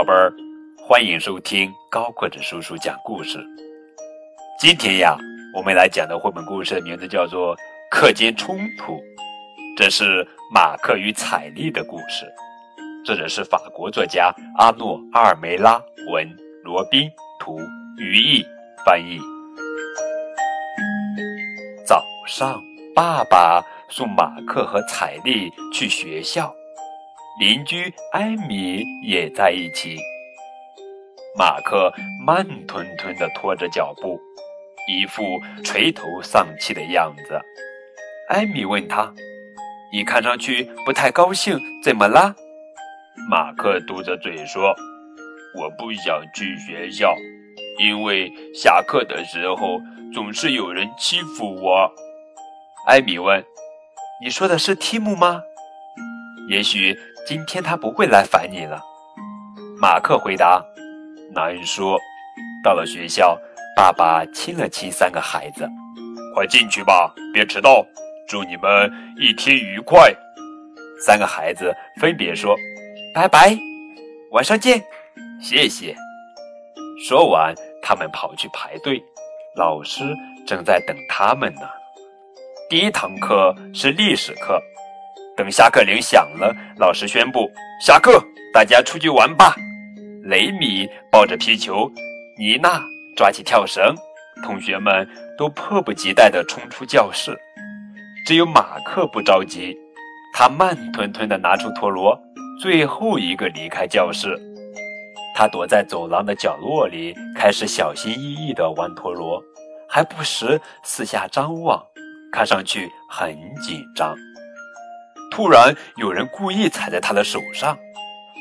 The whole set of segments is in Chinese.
宝贝儿，欢迎收听高个子叔叔讲故事。今天呀，我们来讲的绘本故事的名字叫做《课间冲突》，这是马克与彩丽的故事。作者是法国作家阿诺·阿尔梅拉，文罗宾图，于毅翻译。早上，爸爸送马克和彩丽去学校。邻居艾米也在一起。马克慢吞吞地拖着脚步，一副垂头丧气的样子。艾米问他：“你看上去不太高兴，怎么了？”马克嘟着嘴说：“我不想去学校，因为下课的时候总是有人欺负我。”艾米问：“你说的是提姆吗？”也许。今天他不会来烦你了，马克回答。难说。到了学校，爸爸亲了亲三个孩子，快进去吧，别迟到。祝你们一天愉快。三个孩子分别说：“拜拜，晚上见，谢谢。”说完，他们跑去排队。老师正在等他们呢。第一堂课是历史课。等下课铃响了，老师宣布下课，大家出去玩吧。雷米抱着皮球，妮娜抓起跳绳，同学们都迫不及待地冲出教室。只有马克不着急，他慢吞吞地拿出陀螺，最后一个离开教室。他躲在走廊的角落里，开始小心翼翼地玩陀螺，还不时四下张望，看上去很紧张。突然，有人故意踩在他的手上。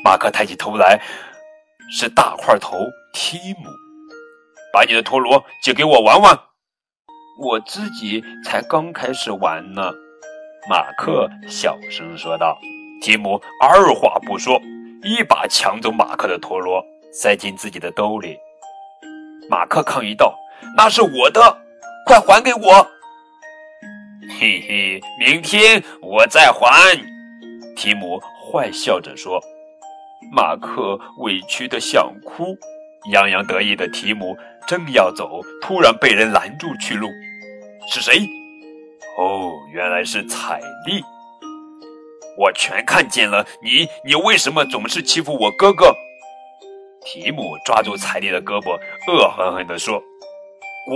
马克抬起头来，是大块头提姆。把你的陀螺借给我玩玩。我自己才刚开始玩呢。马克小声说道。提姆二话不说，一把抢走马克的陀螺，塞进自己的兜里。马克抗议道：“那是我的，快还给我！”嘿嘿，明天我再还。提姆坏笑着说。马克委屈的想哭，洋洋得意的提姆正要走，突然被人拦住去路。是谁？哦，原来是彩丽。我全看见了，你你为什么总是欺负我哥哥？提姆抓住彩丽的胳膊，恶狠狠地说：“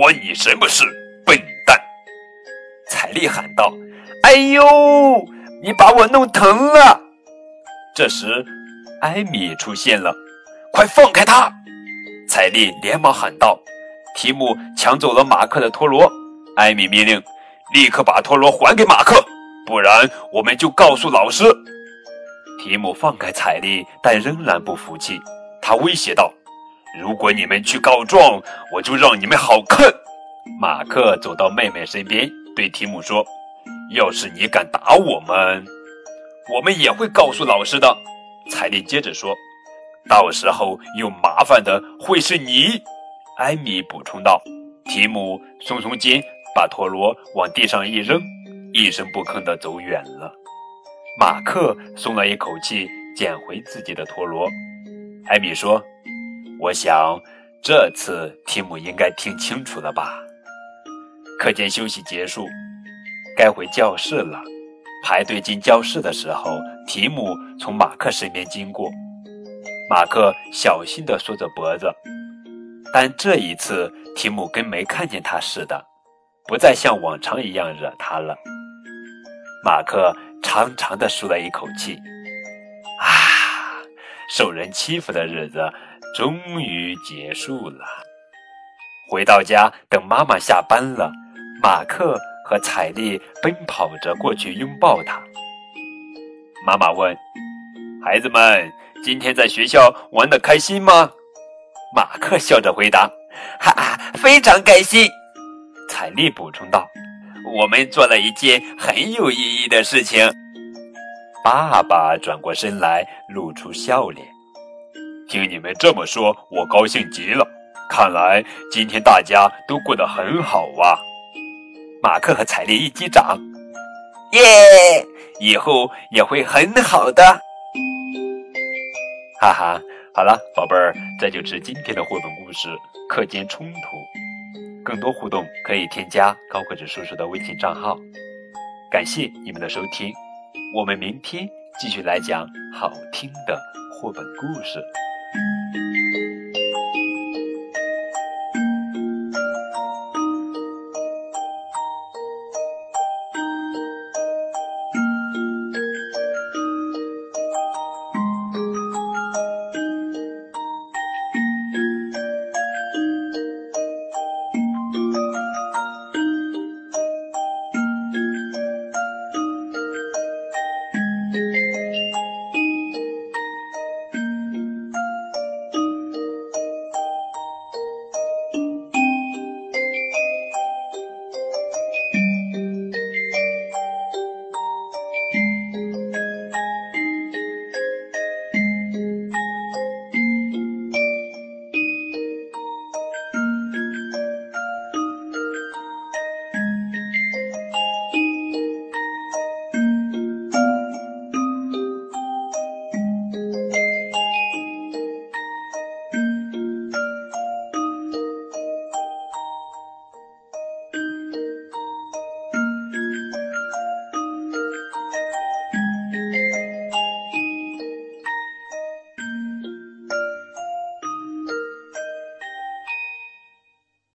关你什么事？”彩丽喊道：“哎呦，你把我弄疼了！”这时，艾米出现了，“快放开他！”彩丽连忙喊道。提姆抢走了马克的陀螺，艾米命令：“立刻把陀螺还给马克，不然我们就告诉老师。”提姆放开彩丽，但仍然不服气，他威胁道：“如果你们去告状，我就让你们好看。”马克走到妹妹身边。对提姆说：“要是你敢打我们，我们也会告诉老师的。”彩丽接着说：“到时候有麻烦的会是你。”艾米补充道。提姆耸耸肩，把陀螺往地上一扔，一声不吭地走远了。马克松了一口气，捡回自己的陀螺。艾米说：“我想这次提姆应该听清楚了吧。”课间休息结束，该回教室了。排队进教室的时候，提姆从马克身边经过。马克小心地缩着脖子，但这一次提姆跟没看见他似的，不再像往常一样惹他了。马克长长的舒了一口气，啊，受人欺负的日子终于结束了。回到家，等妈妈下班了。马克和彩丽奔跑着过去拥抱他。妈妈问：“孩子们，今天在学校玩得开心吗？”马克笑着回答：“哈哈，非常开心。”彩丽补充道：“我们做了一件很有意义的事情。”爸爸转过身来，露出笑脸：“听你们这么说，我高兴极了。看来今天大家都过得很好啊。”马克和彩丽一击掌，耶！以后也会很好的，哈哈！好了，宝贝儿，这就是今天的绘本故事《课间冲突》。更多互动可以添加高个子叔叔的微信账号。感谢你们的收听，我们明天继续来讲好听的绘本故事。